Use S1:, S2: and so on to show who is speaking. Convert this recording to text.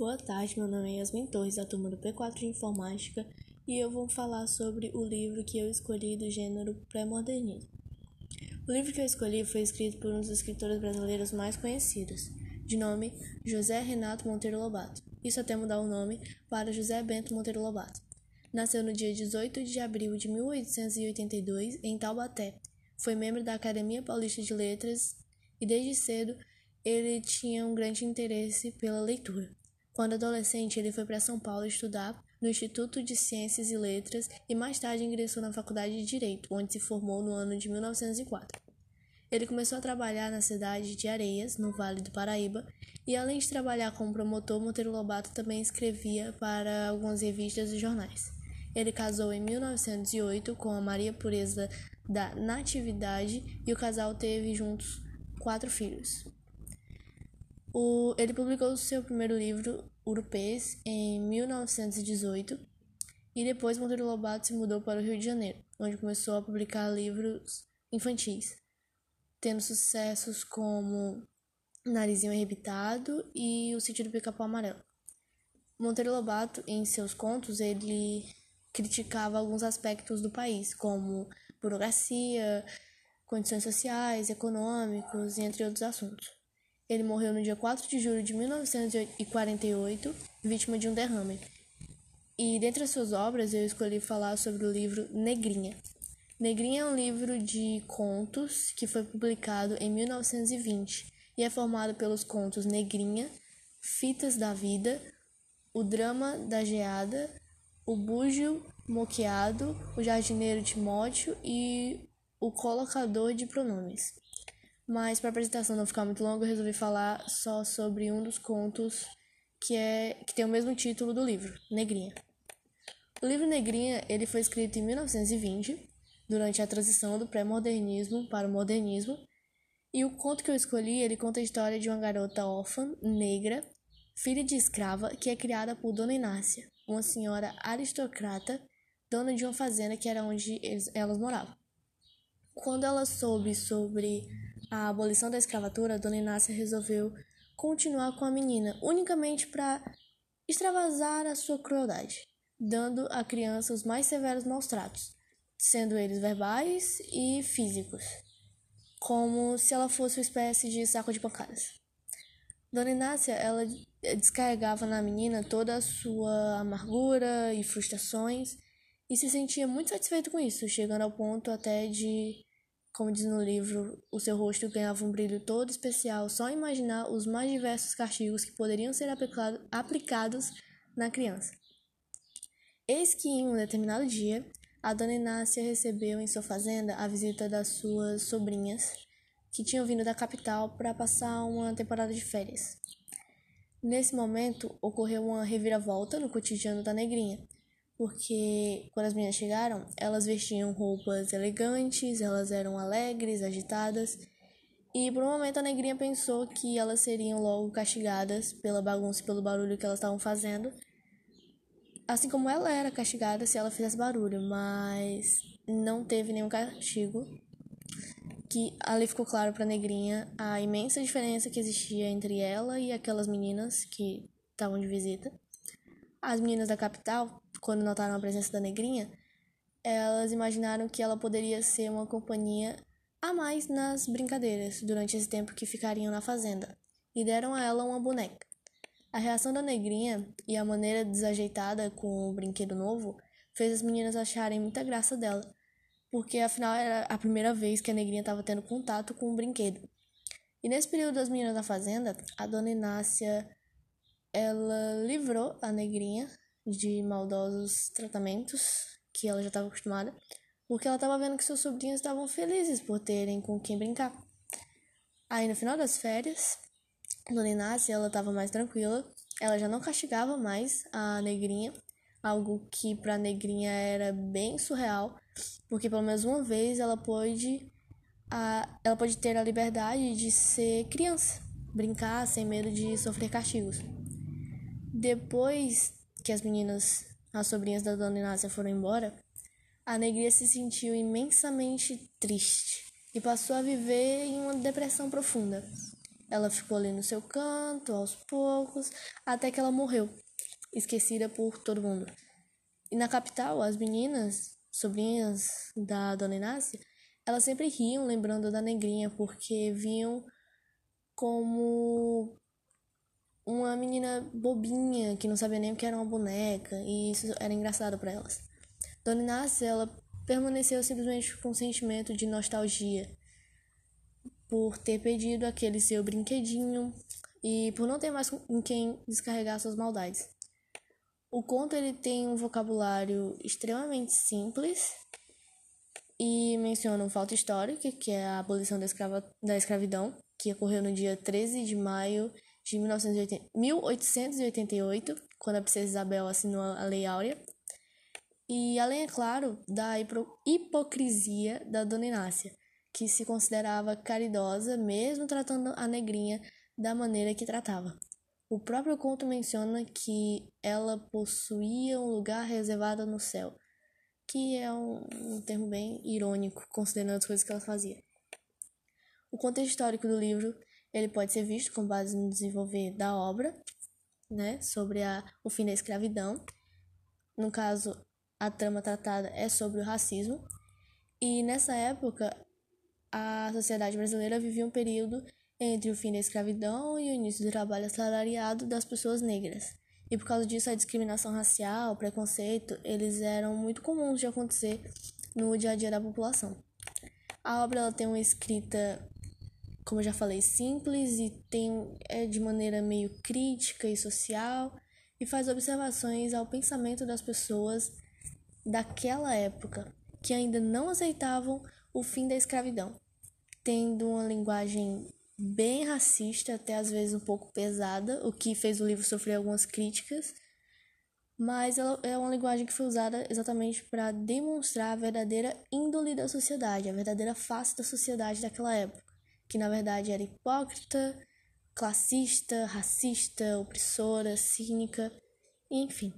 S1: Boa tarde, meu nome é Yasmin Torres, da turma do P4 de Informática, e eu vou falar sobre o livro que eu escolhi do gênero pré-modernismo. O livro que eu escolhi foi escrito por um dos escritores brasileiros mais conhecidos, de nome José Renato Monteiro Lobato. Isso até mudar o nome para José Bento Monteiro Lobato. Nasceu no dia 18 de abril de 1882 em Taubaté. Foi membro da Academia Paulista de Letras e desde cedo ele tinha um grande interesse pela leitura. Quando adolescente, ele foi para São Paulo estudar no Instituto de Ciências e Letras e mais tarde ingressou na Faculdade de Direito, onde se formou no ano de 1904. Ele começou a trabalhar na cidade de Areias, no Vale do Paraíba, e além de trabalhar como promotor, Monteiro Lobato também escrevia para algumas revistas e jornais. Ele casou em 1908 com a Maria Pureza da Natividade e o casal teve juntos quatro filhos. O, ele publicou seu primeiro livro, Urupês, em 1918, e depois Monteiro Lobato se mudou para o Rio de Janeiro, onde começou a publicar livros infantis, tendo sucessos como Narizinho Arrebitado e O Sítio do Pica-Pau Amarelo. Monteiro Lobato, em seus contos, ele criticava alguns aspectos do país, como burocracia, condições sociais, econômicos, entre outros assuntos. Ele morreu no dia 4 de julho de 1948, vítima de um derrame. E dentre as suas obras, eu escolhi falar sobre o livro Negrinha. Negrinha é um livro de contos que foi publicado em 1920 e é formado pelos contos Negrinha, Fitas da Vida, O Drama da Geada, O Búgio Moqueado, O Jardineiro Timóteo e O Colocador de Pronomes. Mas para a apresentação não ficar muito longa, eu resolvi falar só sobre um dos contos que é que tem o mesmo título do livro, Negrinha. O livro Negrinha, ele foi escrito em 1920, durante a transição do pré-modernismo para o modernismo, e o conto que eu escolhi, ele conta a história de uma garota órfã, negra, filha de escrava, que é criada por Dona Inácia, uma senhora aristocrata, dona de uma fazenda que era onde eles, elas moravam. Quando ela soube sobre a abolição da escravatura, Dona Inácia resolveu continuar com a menina, unicamente para extravasar a sua crueldade, dando à criança os mais severos maus tratos, sendo eles verbais e físicos, como se ela fosse uma espécie de saco de pancadas. Dona Inácia, ela descarregava na menina toda a sua amargura e frustrações e se sentia muito satisfeito com isso, chegando ao ponto até de, como diz no livro, o seu rosto ganhava um brilho todo especial só imaginar os mais diversos castigos que poderiam ser aplicado, aplicados na criança. Eis que em um determinado dia, a dona Inácia recebeu em sua fazenda a visita das suas sobrinhas, que tinham vindo da capital para passar uma temporada de férias. Nesse momento, ocorreu uma reviravolta no cotidiano da negrinha porque quando as meninas chegaram, elas vestiam roupas elegantes, elas eram alegres, agitadas, e por um momento a negrinha pensou que elas seriam logo castigadas pela bagunça e pelo barulho que elas estavam fazendo, assim como ela era castigada se ela fizesse barulho, mas não teve nenhum castigo. Que ali ficou claro para a negrinha a imensa diferença que existia entre ela e aquelas meninas que estavam de visita. As meninas da capital quando notaram a presença da negrinha, elas imaginaram que ela poderia ser uma companhia a mais nas brincadeiras durante esse tempo que ficariam na fazenda e deram a ela uma boneca. A reação da negrinha e a maneira desajeitada com o brinquedo novo fez as meninas acharem muita graça dela, porque afinal era a primeira vez que a negrinha estava tendo contato com o brinquedo. E nesse período das meninas da fazenda, a dona Inácia ela livrou a negrinha de maldosos tratamentos que ela já estava acostumada, porque ela estava vendo que seus sobrinhos estavam felizes por terem com quem brincar. Aí no final das férias, Dona Inácia ela estava mais tranquila, ela já não castigava mais a negrinha, algo que para a negrinha era bem surreal, porque pelo menos uma vez ela pôde a, ela pode ter a liberdade de ser criança, brincar sem medo de sofrer castigos. Depois que as meninas, as sobrinhas da dona Inácia foram embora, a negria se sentiu imensamente triste e passou a viver em uma depressão profunda. Ela ficou ali no seu canto, aos poucos, até que ela morreu, esquecida por todo mundo. E na capital, as meninas, sobrinhas da Dona Inácia, elas sempre riam lembrando da negrinha, porque viam como uma menina bobinha que não sabia nem o que era uma boneca e isso era engraçado para elas. Dona Inácia, ela permaneceu simplesmente com um sentimento de nostalgia por ter perdido aquele seu brinquedinho e por não ter mais em quem descarregar suas maldades. O conto ele tem um vocabulário extremamente simples e menciona um fato histórico, que é a abolição da, escrava, da escravidão, que ocorreu no dia 13 de maio de 1888, quando a princesa Isabel assinou a Lei Áurea. E além, é claro, da hipocrisia da Dona Inácia, que se considerava caridosa mesmo tratando a negrinha da maneira que tratava. O próprio conto menciona que ela possuía um lugar reservado no céu, que é um, um termo bem irônico, considerando as coisas que ela fazia. O contexto histórico do livro ele pode ser visto com base no desenvolver da obra, né, sobre a, o fim da escravidão. No caso, a trama tratada é sobre o racismo. E nessa época, a sociedade brasileira vivia um período entre o fim da escravidão e o início do trabalho assalariado das pessoas negras. E por causa disso, a discriminação racial, o preconceito, eles eram muito comuns de acontecer no dia a dia da população. A obra ela tem uma escrita como eu já falei, simples e tem é de maneira meio crítica e social e faz observações ao pensamento das pessoas daquela época que ainda não aceitavam o fim da escravidão, tendo uma linguagem bem racista, até às vezes um pouco pesada, o que fez o livro sofrer algumas críticas, mas ela é uma linguagem que foi usada exatamente para demonstrar a verdadeira índole da sociedade, a verdadeira face da sociedade daquela época que na verdade era hipócrita, classista, racista, opressora, cínica, enfim.